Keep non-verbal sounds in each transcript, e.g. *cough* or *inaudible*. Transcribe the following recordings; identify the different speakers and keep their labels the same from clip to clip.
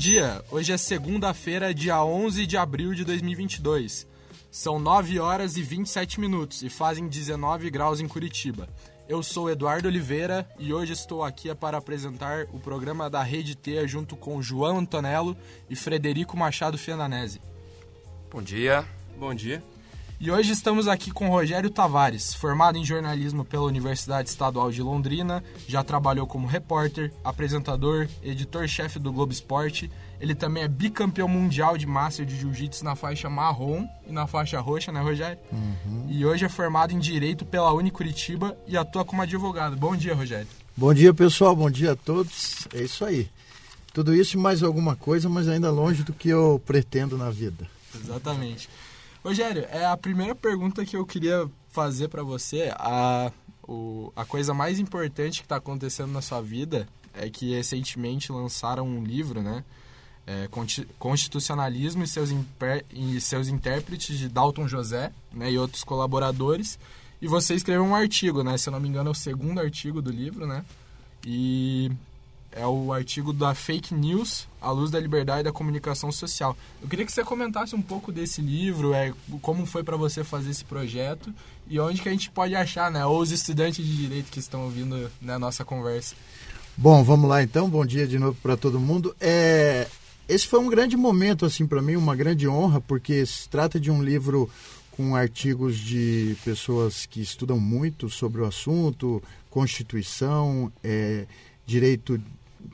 Speaker 1: dia, hoje é segunda-feira, dia 11 de abril de 2022. São 9 horas e 27 minutos e fazem 19 graus em Curitiba. Eu sou Eduardo Oliveira e hoje estou aqui para apresentar o programa da Rede T junto com João Antonello e Frederico Machado Fiananese.
Speaker 2: Bom dia.
Speaker 3: Bom dia.
Speaker 1: E hoje estamos aqui com Rogério Tavares, formado em jornalismo pela Universidade Estadual de Londrina, já trabalhou como repórter, apresentador, editor-chefe do Globo Esporte. Ele também é bicampeão mundial de Master de Jiu-Jitsu na faixa marrom e na faixa roxa, né, Rogério? Uhum. E hoje é formado em Direito pela Uni Curitiba e atua como advogado. Bom dia, Rogério.
Speaker 4: Bom dia, pessoal. Bom dia a todos. É isso aí. Tudo isso e mais alguma coisa, mas ainda longe do que eu pretendo na vida.
Speaker 1: Exatamente. Rogério, é a primeira pergunta que eu queria fazer para você. A, o, a coisa mais importante que está acontecendo na sua vida é que recentemente lançaram um livro, né? É, Constitucionalismo e seus, e seus intérpretes de Dalton José né, e outros colaboradores. E você escreveu um artigo, né? Se eu não me engano, é o segundo artigo do livro, né? E é o artigo da Fake News, à luz da liberdade da comunicação social. Eu queria que você comentasse um pouco desse livro, é, como foi para você fazer esse projeto e onde que a gente pode achar, né? Ou os estudantes de direito que estão ouvindo né, a nossa conversa.
Speaker 4: Bom, vamos lá então. Bom dia de novo para todo mundo. É, esse foi um grande momento assim para mim, uma grande honra, porque se trata de um livro com artigos de pessoas que estudam muito sobre o assunto, Constituição, é, direito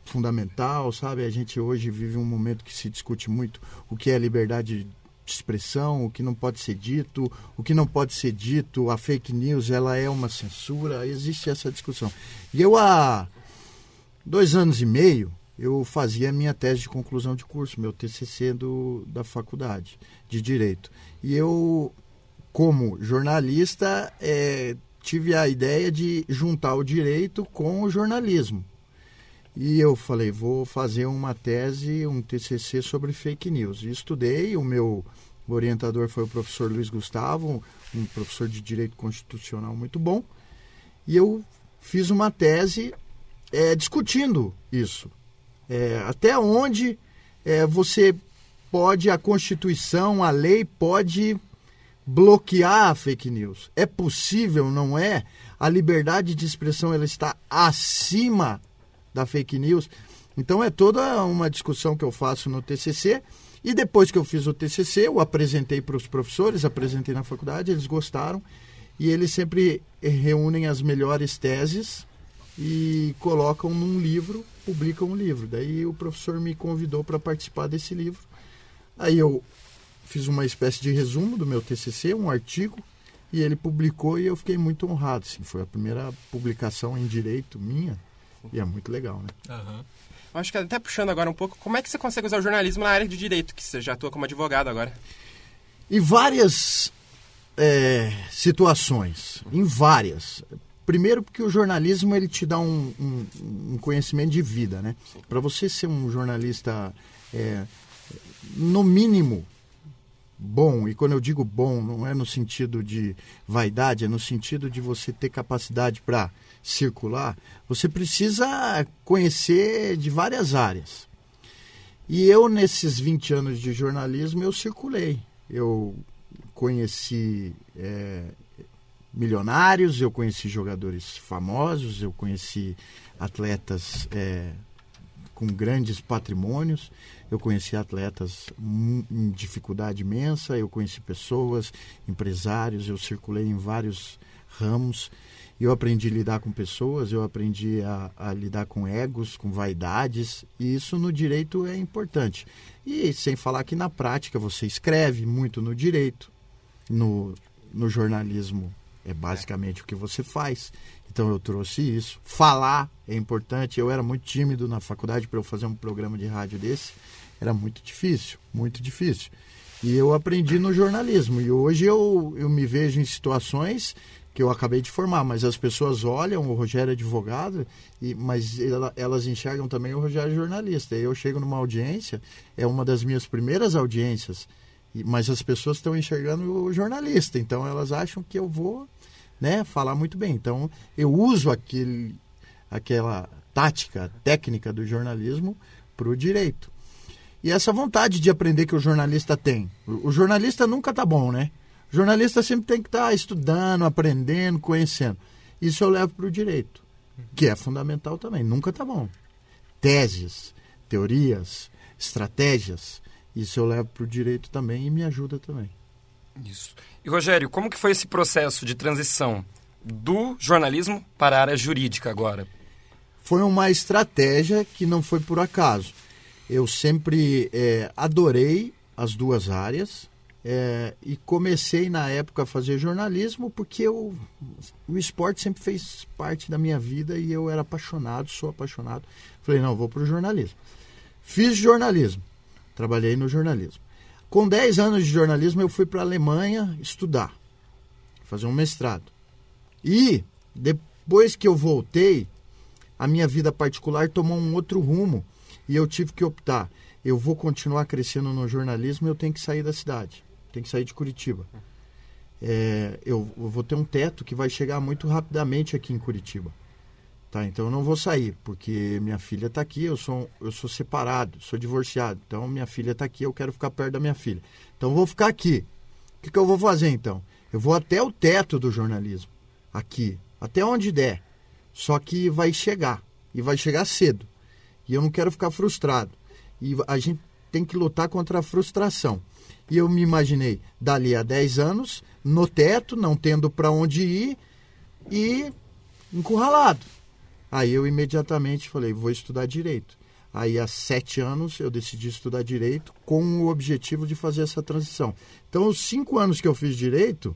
Speaker 4: fundamental, sabe? A gente hoje vive um momento que se discute muito o que é liberdade de expressão, o que não pode ser dito, o que não pode ser dito, a fake news, ela é uma censura, existe essa discussão. E eu há dois anos e meio, eu fazia minha tese de conclusão de curso, meu TCC do, da faculdade de Direito. E eu, como jornalista, é, tive a ideia de juntar o direito com o jornalismo. E eu falei, vou fazer uma tese, um TCC sobre fake news. E estudei, o meu orientador foi o professor Luiz Gustavo, um professor de direito constitucional muito bom. E eu fiz uma tese é, discutindo isso. É, até onde é, você pode, a Constituição, a lei pode bloquear a fake news. É possível, não é? A liberdade de expressão ela está acima da fake news. Então é toda uma discussão que eu faço no TCC. E depois que eu fiz o TCC, eu apresentei para os professores, apresentei na faculdade, eles gostaram. E eles sempre reúnem as melhores teses e colocam num livro, publicam um livro. Daí o professor me convidou para participar desse livro. Aí eu fiz uma espécie de resumo do meu TCC, um artigo, e ele publicou e eu fiquei muito honrado. Assim, foi a primeira publicação em direito minha e é muito legal, né?
Speaker 3: Uhum. Acho que até puxando agora um pouco, como é que você consegue usar o jornalismo na área de direito, que você já atua como advogado agora?
Speaker 4: Em várias é, situações, em várias. Primeiro porque o jornalismo ele te dá um, um, um conhecimento de vida, né? Para você ser um jornalista, é, no mínimo, bom, e quando eu digo bom, não é no sentido de vaidade, é no sentido de você ter capacidade para circular, você precisa conhecer de várias áreas. E eu, nesses 20 anos de jornalismo, eu circulei. Eu conheci é, milionários, eu conheci jogadores famosos, eu conheci atletas é, com grandes patrimônios, eu conheci atletas em dificuldade imensa, eu conheci pessoas, empresários, eu circulei em vários ramos eu aprendi a lidar com pessoas, eu aprendi a, a, lidar com egos, com vaidades, e isso no direito é importante. E sem falar que na prática você escreve muito no direito, no, no jornalismo é basicamente é. o que você faz. Então eu trouxe isso. Falar é importante. Eu era muito tímido na faculdade para eu fazer um programa de rádio desse. Era muito difícil, muito difícil. E eu aprendi no jornalismo. E hoje eu, eu me vejo em situações que eu acabei de formar, mas as pessoas olham o Rogério é advogado, e, mas ela, elas enxergam também o Rogério jornalista. E eu chego numa audiência, é uma das minhas primeiras audiências, mas as pessoas estão enxergando o jornalista, então elas acham que eu vou né, falar muito bem. Então eu uso aquele, aquela tática técnica do jornalismo para o direito. e essa vontade de aprender que o jornalista tem. O, jornalista nunca tá bom, né? O jornalista sempre tem que estar tá estudando, aprendendo, conhecendo. Isso eu levo para o direito, que é fundamental também. Nunca tá bom. Teses, teorias, estratégias, isso eu levo para o direito também e me ajuda também.
Speaker 2: Isso. E Rogério, como que foi esse processo de transição do jornalismo para a área jurídica agora?
Speaker 4: Foi uma estratégia que não foi por acaso. Eu sempre é, adorei as duas áreas é, e comecei na época a fazer jornalismo porque eu, o esporte sempre fez parte da minha vida e eu era apaixonado, sou apaixonado. Falei, não, vou para o jornalismo. Fiz jornalismo, trabalhei no jornalismo. Com 10 anos de jornalismo, eu fui para a Alemanha estudar, fazer um mestrado. E depois que eu voltei, a minha vida particular tomou um outro rumo e eu tive que optar. Eu vou continuar crescendo no jornalismo, eu tenho que sair da cidade, tenho que sair de Curitiba. É, eu, eu vou ter um teto que vai chegar muito rapidamente aqui em Curitiba. Tá, então eu não vou sair, porque minha filha está aqui, eu sou, eu sou separado, sou divorciado. Então minha filha está aqui, eu quero ficar perto da minha filha. Então eu vou ficar aqui. O que, que eu vou fazer então? Eu vou até o teto do jornalismo, aqui, até onde der. Só que vai chegar, e vai chegar cedo. E eu não quero ficar frustrado. E a gente tem que lutar contra a frustração. E eu me imaginei dali a 10 anos, no teto, não tendo para onde ir e encurralado. Aí eu imediatamente falei, vou estudar direito. Aí, há sete anos, eu decidi estudar direito com o objetivo de fazer essa transição. Então, os cinco anos que eu fiz direito,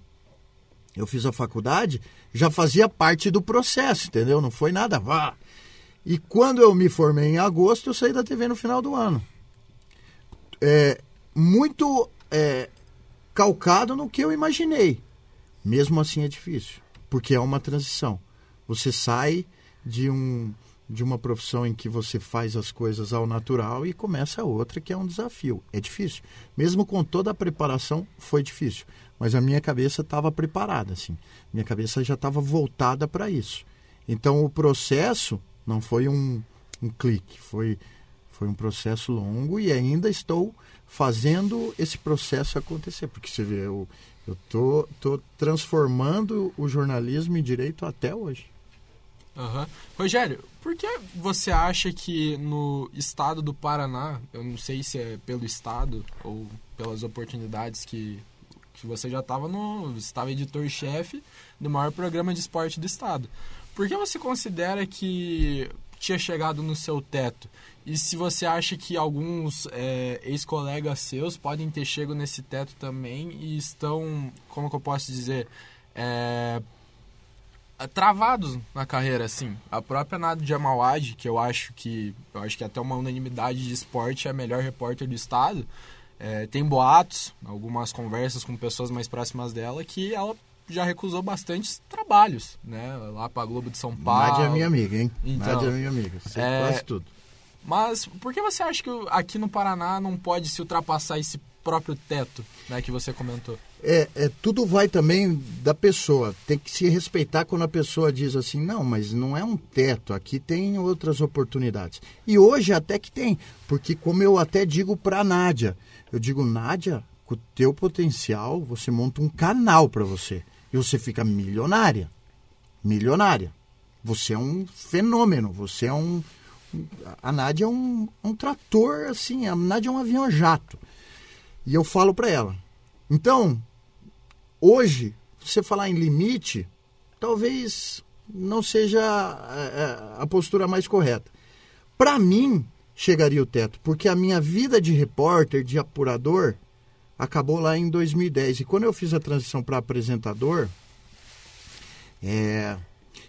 Speaker 4: eu fiz a faculdade, já fazia parte do processo, entendeu? Não foi nada, vá. E quando eu me formei em agosto, eu saí da TV no final do ano. É, muito é, calcado no que eu imaginei. Mesmo assim é difícil, porque é uma transição. Você sai de um de uma profissão em que você faz as coisas ao natural e começa outra que é um desafio. É difícil. Mesmo com toda a preparação, foi difícil. Mas a minha cabeça estava preparada, assim. Minha cabeça já estava voltada para isso. Então o processo não foi um, um clique, foi, foi um processo longo e ainda estou fazendo esse processo acontecer. Porque você vê, eu estou tô, tô transformando o jornalismo em direito até hoje.
Speaker 1: Uhum. Rogério, por que você acha que no estado do Paraná, eu não sei se é pelo estado ou pelas oportunidades que, que você já estava no. estava editor-chefe do maior programa de esporte do estado. Por que você considera que tinha chegado no seu teto? E se você acha que alguns é, ex-colegas seus podem ter chegado nesse teto também e estão, como que eu posso dizer, é, travados na carreira, assim. A própria Nadia Mawad, que eu acho que eu acho que é até uma unanimidade de esporte é a melhor repórter do estado, é, tem boatos, algumas conversas com pessoas mais próximas dela, que ela já recusou bastantes trabalhos, né? Lá para Globo de São Paulo.
Speaker 4: Nádia é minha amiga, hein? Então, Nádia é minha amiga, sei é... quase tudo.
Speaker 1: Mas por que você acha que aqui no Paraná não pode se ultrapassar esse próprio teto, né, que você comentou?
Speaker 4: É, é, tudo vai também da pessoa. Tem que se respeitar quando a pessoa diz assim, não, mas não é um teto, aqui tem outras oportunidades. E hoje até que tem, porque como eu até digo para a Nádia, eu digo, Nádia, com o teu potencial, você monta um canal para você. E você fica milionária. Milionária. Você é um fenômeno, você é um... A Nádia é um, um trator, assim, a Nádia é um avião jato. E eu falo para ela, então, Hoje, você falar em limite, talvez não seja a, a postura mais correta. Para mim, chegaria o teto, porque a minha vida de repórter, de apurador, acabou lá em 2010. E quando eu fiz a transição para apresentador, é,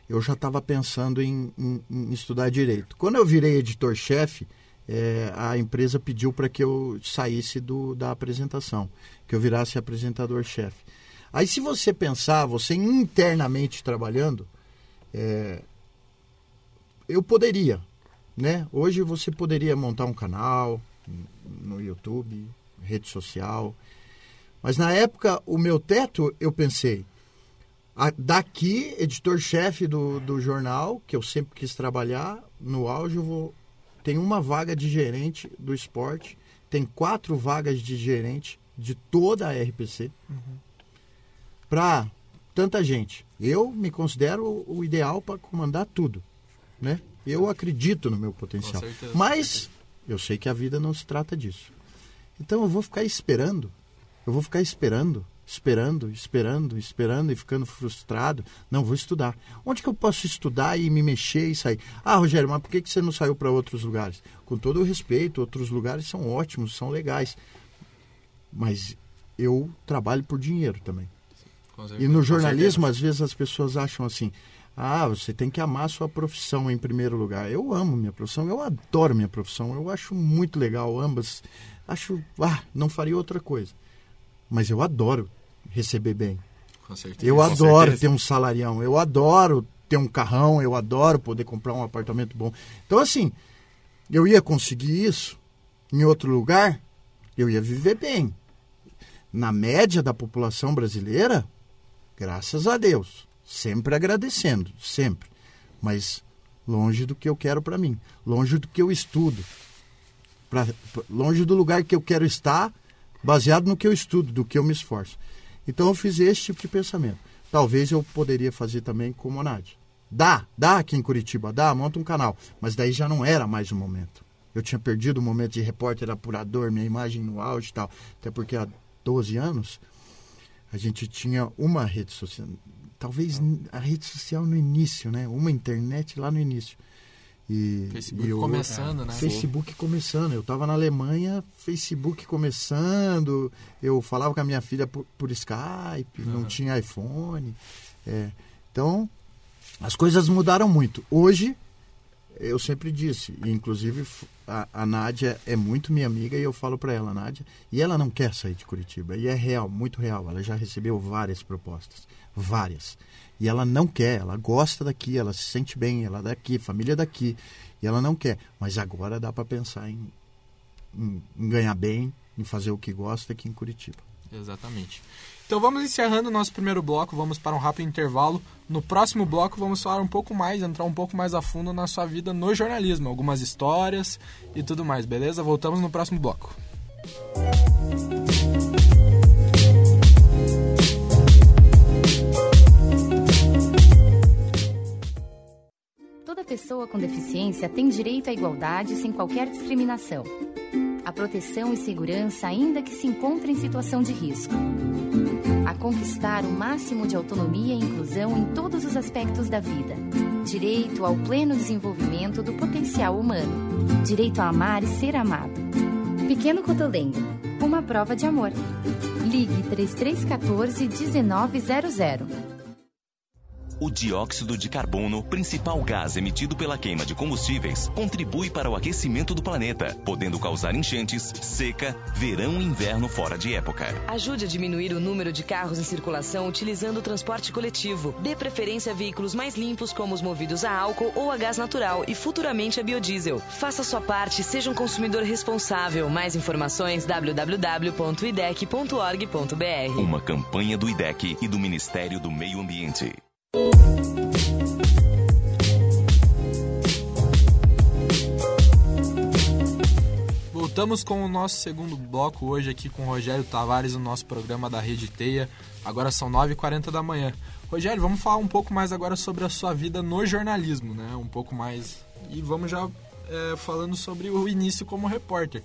Speaker 4: eu já estava pensando em, em, em, estudar direito. Quando eu virei editor-chefe, é, a empresa pediu para que eu saísse do, da apresentação, que eu virasse apresentador-chefe. Aí, se você pensar, você internamente trabalhando, é, eu poderia, né? Hoje você poderia montar um canal no YouTube, rede social. Mas na época, o meu teto, eu pensei, daqui, editor-chefe do, do jornal, que eu sempre quis trabalhar, no auge eu vou, tem uma vaga de gerente do esporte tem quatro vagas de gerente de toda a RPC para tanta gente. Eu me considero o ideal para comandar tudo, né? Eu acredito no meu potencial. Mas eu sei que a vida não se trata disso. Então eu vou ficar esperando. Eu vou ficar esperando, esperando, esperando, esperando e ficando frustrado. Não, vou estudar. Onde que eu posso estudar e me mexer e sair? Ah, Rogério, mas por que que você não saiu para outros lugares? Com todo o respeito, outros lugares são ótimos, são legais. Mas eu trabalho por dinheiro também. E no jornalismo, às vezes as pessoas acham assim: ah, você tem que amar a sua profissão em primeiro lugar. Eu amo minha profissão, eu adoro minha profissão, eu acho muito legal ambas. Acho, ah, não faria outra coisa. Mas eu adoro receber bem.
Speaker 1: Com certeza.
Speaker 4: Eu
Speaker 3: Com
Speaker 4: adoro
Speaker 3: certeza.
Speaker 4: ter um salarião, eu adoro ter um carrão, eu adoro poder comprar um apartamento bom. Então, assim, eu ia conseguir isso em outro lugar, eu ia viver bem. Na média da população brasileira, graças a Deus, sempre agradecendo, sempre. Mas longe do que eu quero para mim, longe do que eu estudo, pra- longe do lugar que eu quero estar, baseado no que eu estudo, do que eu me esforço. Então eu fiz esse tipo de pensamento. Talvez eu poderia fazer também como a Nádia. Dá, dá aqui em Curitiba, dá, monta um canal. Mas daí já não era mais o momento. Eu tinha perdido o momento de repórter apurador, minha imagem no auge e tal. Até porque há 12 anos a gente tinha uma rede social. Talvez a rede social no início, né? Uma internet lá no início. E,
Speaker 1: Facebook
Speaker 4: e eu-
Speaker 1: começando, né?
Speaker 4: Facebook começando. Eu estava na Alemanha, Facebook começando. Eu falava com a minha filha por, por Skype, não
Speaker 1: Uhum.
Speaker 4: tinha iPhone. É. Então, as coisas mudaram muito. Hoje, eu sempre disse, inclusive a, a Nádia é muito minha amiga e eu falo para ela, Nádia, e ela não quer sair de Curitiba. E é real, muito real. Ela já recebeu várias propostas, várias. E ela não quer, ela gosta daqui, ela se sente bem, ela é daqui, família é daqui. E ela não quer. Mas agora dá para pensar em, em, em ganhar bem, em fazer o que gosta aqui em Curitiba.
Speaker 1: Exatamente. Então vamos encerrando o nosso primeiro bloco, vamos para um rápido intervalo. No próximo bloco vamos falar um pouco mais, entrar um pouco mais a fundo na sua vida no jornalismo, algumas histórias e tudo mais, beleza? Voltamos no próximo bloco.
Speaker 5: Toda pessoa com deficiência tem direito à igualdade sem qualquer discriminação. A proteção e segurança, ainda que se encontre em situação de risco. A conquistar o máximo de autonomia e inclusão em todos os aspectos da vida. Direito ao pleno desenvolvimento do potencial humano. Direito a amar e ser amado. Pequeno Cotolengo. Uma prova de amor. Ligue 3314 1900.
Speaker 6: O dióxido de carbono, principal gás emitido pela queima de combustíveis, contribui para o aquecimento do planeta, podendo causar enchentes, seca, verão e inverno fora de época.
Speaker 7: Ajude a diminuir o número de carros em circulação utilizando o transporte coletivo. Dê preferência a veículos mais limpos, como os movidos a álcool ou a gás natural e futuramente a biodiesel. Faça sua parte e seja um consumidor responsável. Mais informações www.idec.org.br.
Speaker 6: Uma campanha do IDEC e do Ministério do Meio Ambiente.
Speaker 1: Voltamos com o nosso segundo bloco hoje aqui com o Rogério Tavares, no nosso programa da Rede Teia. Agora são 9h40 da manhã. Rogério, vamos falar um pouco mais agora sobre a sua vida no jornalismo, né? Um pouco mais. E vamos já é, falando sobre o início como repórter.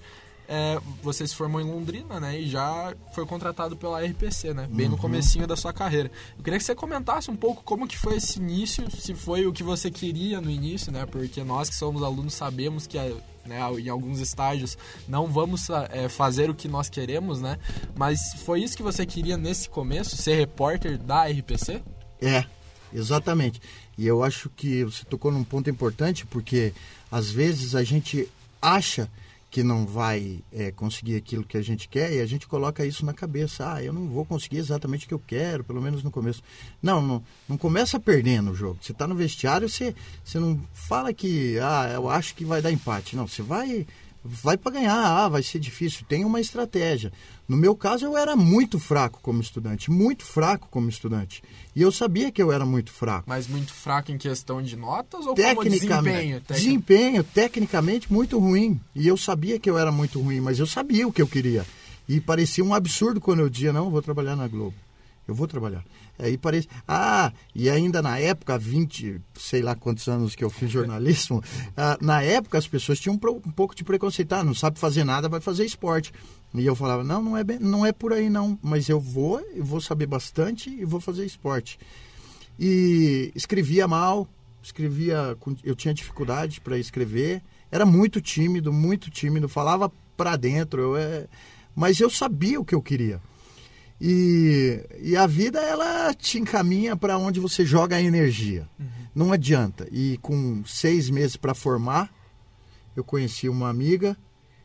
Speaker 1: É, você se formou em Londrina, né? E já foi contratado pela RPC, né? Bem no comecinho da sua carreira. Eu queria que você comentasse um pouco como que foi esse início, se foi o que você queria no início, né? Porque nós que somos alunos sabemos que né, em alguns estágios não vamos é, fazer o que nós queremos, né? Mas foi isso que você queria nesse começo, ser repórter da RPC?
Speaker 4: É, exatamente. E eu acho que você tocou num ponto importante, porque às vezes a gente acha que não vai é, conseguir aquilo que a gente quer e a gente coloca isso na cabeça. Ah, eu não vou conseguir exatamente o que eu quero, pelo menos no começo. Não, não, não começa perdendo o jogo. Você está no vestiário, você, você não fala que, ah, eu acho que vai dar empate. Não, você vai, vai para ganhar, ah, vai ser difícil, tem uma estratégia. No meu caso, eu era muito fraco como estudante, muito fraco como estudante. E eu sabia que eu era muito fraco.
Speaker 1: Mas muito fraco em questão de notas ou
Speaker 4: Tecnicamente,
Speaker 1: desempenho? Tec-
Speaker 4: desempenho, tecnicamente, muito ruim. E eu sabia que eu era muito ruim, mas eu sabia o que eu queria. E parecia um absurdo quando eu dizia, não, eu vou trabalhar na Globo. Eu vou trabalhar. Aí parece. Ah, e ainda na época, há 20, sei lá quantos anos que eu fiz jornalismo, *laughs* ah, na época as pessoas tinham um, pouco de preconceito. Ah, não sabe fazer nada, vai fazer esporte. E eu falava, não, não é, bem, não é por aí não, mas eu vou, eu vou saber bastante e vou fazer esporte. E escrevia mal, escrevia, eu tinha dificuldade para escrever, era muito tímido, muito tímido, falava para dentro, eu, é, mas eu sabia o que eu queria. E, e a vida, ela te encaminha para onde você joga a energia. Não adianta. E com seis meses para formar, eu conheci uma amiga,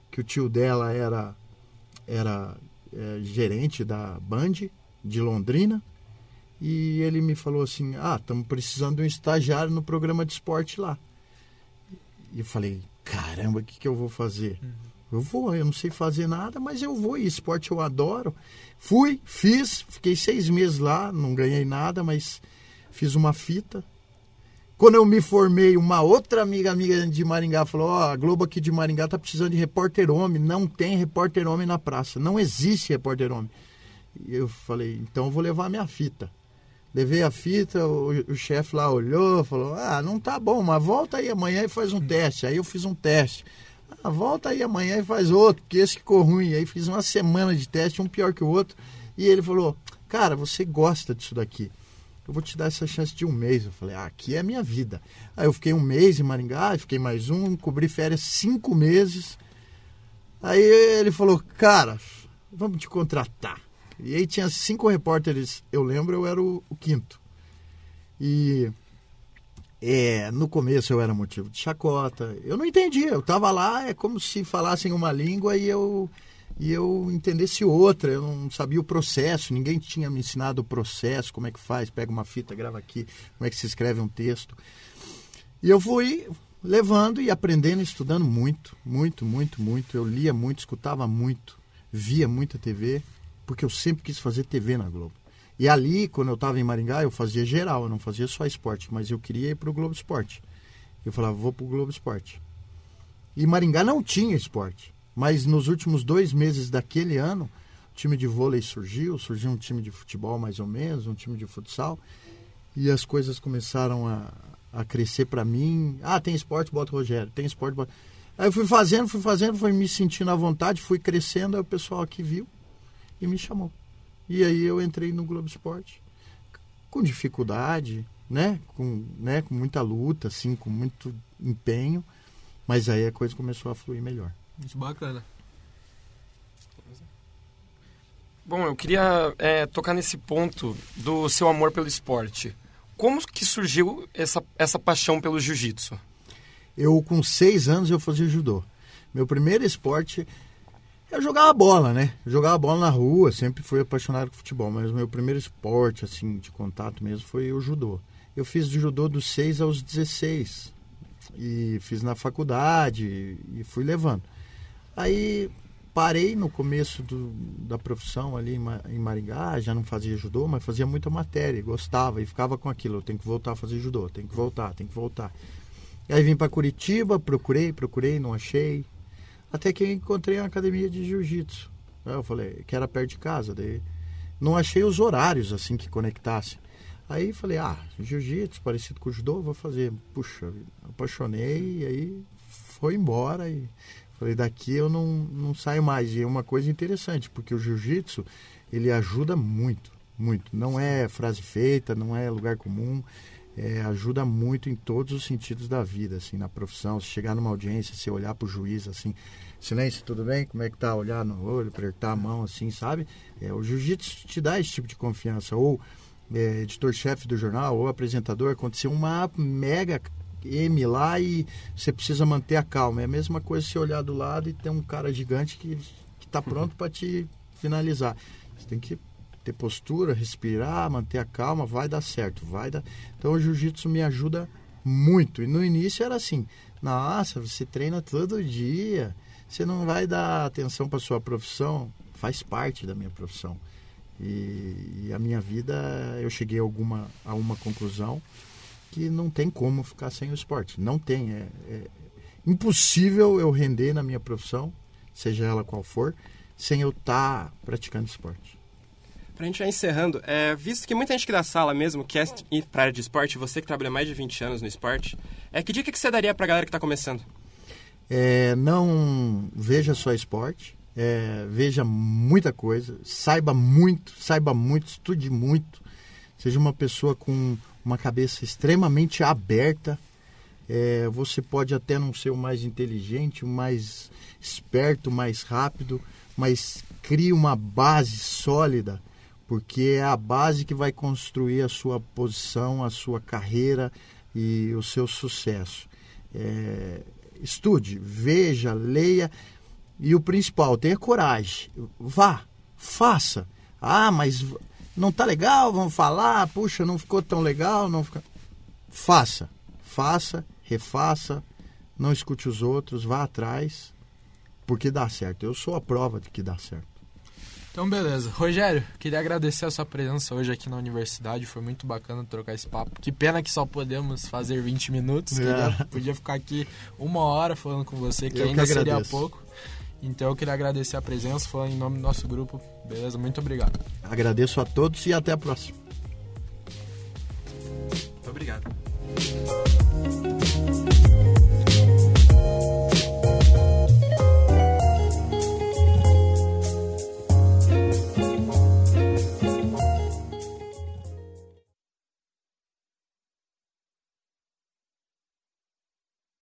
Speaker 4: que o tio dela era, era é, gerente da Band, de Londrina. E ele me falou assim: Ah, estamos precisando de um estagiário no programa de esporte lá. E eu falei: Caramba, o que, que eu vou fazer? Eu vou, eu não sei fazer nada, mas eu vou. E esporte eu adoro. Fui, fiz, fiquei seis meses lá, não ganhei nada, mas fiz uma fita. Quando eu me formei, uma outra amiga amiga de Maringá falou: Ó, a Globo aqui de Maringá tá precisando de repórter homem. Não tem repórter homem na praça. Não existe repórter homem. E eu falei: então eu vou levar minha fita. Levei a fita, o, o chefe lá olhou, falou: Ah, não tá bom, mas volta aí amanhã e faz um teste. Aí eu fiz um teste. Ah, volta aí amanhã e faz outro, porque esse ficou ruim. Aí fiz uma semana de teste, um pior que o outro. E ele falou: Cara, você gosta disso daqui. Eu vou te dar essa chance de um mês. Eu falei: ah, Aqui é a minha vida. Aí eu fiquei um mês em Maringá, fiquei mais um, cobri férias cinco meses. Aí ele falou: Cara, vamos te contratar. E aí tinha cinco repórteres, eu lembro, eu era o, o quinto. E é, no começo eu era motivo de chacota. Eu não entendia, eu estava lá, é como se falassem uma língua e eu, e eu entendesse outra. Eu não sabia o processo, ninguém tinha me ensinado o processo, como é que faz, pega uma fita, grava aqui, como é que se escreve um texto. E eu fui levando e aprendendo, estudando muito, muito, muito, muito. Eu lia muito, escutava muito, via muita TV, porque eu sempre quis fazer TV na Globo. E ali, quando eu estava em Maringá, eu fazia geral, eu não fazia só esporte, mas eu queria ir para o Globo Esporte. Eu falava, vou para o Globo Esporte. E Maringá não tinha esporte, mas nos últimos dois meses daquele ano, o time de vôlei surgiu, surgiu um time de futebol mais ou menos, um time de futsal, e as coisas começaram a, a crescer para mim. Ah, tem esporte, bota o Rogério, tem esporte, bota... Aí eu fui fazendo, fui fazendo, fui me sentindo à vontade, fui crescendo, aí o pessoal aqui viu e me chamou. E aí eu entrei no Globo Esporte com dificuldade, né? Com, né? com muita luta, assim, com muito empenho, mas aí a coisa começou a fluir melhor.
Speaker 1: Muito bacana.
Speaker 2: Bom, eu queria é, tocar nesse ponto do seu amor pelo esporte. Como que surgiu essa, essa paixão pelo jiu-jitsu?
Speaker 4: Eu, com seis anos, eu fazia judô. Meu primeiro esporte eu jogava bola, né? Eu jogava bola na rua, sempre fui apaixonado por futebol, mas o meu primeiro esporte, assim, de contato mesmo, foi o judô. Eu fiz judô dos 6 aos 16 e fiz na faculdade e fui levando. Aí parei no começo do, da profissão ali em, Ma- em Maringá, já não fazia judô, mas fazia muita matéria, gostava e ficava com aquilo, eu tenho que voltar a fazer judô, tenho que voltar, tenho que voltar. E aí vim para Curitiba, procurei, procurei, não achei. Até que eu encontrei uma academia de jiu-jitsu. Eu falei, que era perto de casa. Daí não achei os horários assim que conectassem. Aí falei, ah, jiu-jitsu, parecido com o judô, vou fazer. Puxa, apaixonei e aí foi embora e falei, daqui eu não, não saio mais. E é uma coisa interessante, porque o jiu-jitsu, ele ajuda muito, muito. Não é frase feita, não é lugar comum. É, ajuda muito em todos os sentidos da vida, assim, na profissão. Se chegar numa audiência, você olhar pro juiz, assim, silêncio, tudo bem? Como é que tá? Olhar no olho, apertar a mão, assim, sabe? É, o jiu-jitsu te dá esse tipo de confiança. Ou é, editor-chefe do jornal, ou apresentador, aconteceu uma mega M lá e você precisa manter a calma. É a mesma coisa se olhar do lado e ter um cara gigante que, que tá pronto para te finalizar. Você tem que ter postura, respirar, manter a calma, vai dar certo, vai dar. Então o jiu-jitsu me ajuda muito. E no início era assim: nossa, você treina todo dia, você não vai dar atenção para sua profissão, faz parte da minha profissão. E, e, a minha vida, eu cheguei a, alguma, a uma conclusão que não tem como ficar sem o esporte. Não tem. É, é impossível eu render na minha profissão, seja ela qual for, sem eu estar tá praticando esporte.
Speaker 3: Pra gente já encerrando, é, visto que muita gente que da sala mesmo quer ir pra área de esporte, você que trabalha mais de 20 anos no esporte, é, que dica que você daria pra galera que está começando?
Speaker 4: É, não veja só esporte, é, veja muita coisa, saiba muito, saiba muito, estude muito, seja uma pessoa com uma cabeça extremamente aberta. É, você pode até não ser o mais inteligente, o mais esperto, o mais rápido, mas crie uma base sólida, porque é a base que vai construir a sua posição, a sua carreira e o seu sucesso. É, estude, veja, leia e o principal, tenha coragem. Vá, faça. Ah, mas não tá legal, vamos falar. Puxa, não ficou tão legal, não fica. Faça, faça, refaça. Não escute os outros, vá atrás, porque dá certo. Eu sou a prova de que dá certo.
Speaker 1: Então, beleza. Rogério, queria agradecer a sua presença hoje aqui na universidade. Foi muito bacana trocar esse papo. Que pena que só podemos fazer 20 minutos. É. Podia ficar aqui uma hora falando com você, que eu ainda que seria pouco. Então eu queria agradecer a presença, falando em nome do nosso grupo. Beleza? Muito obrigado.
Speaker 4: Agradeço a todos e até a próxima.
Speaker 3: Muito obrigado.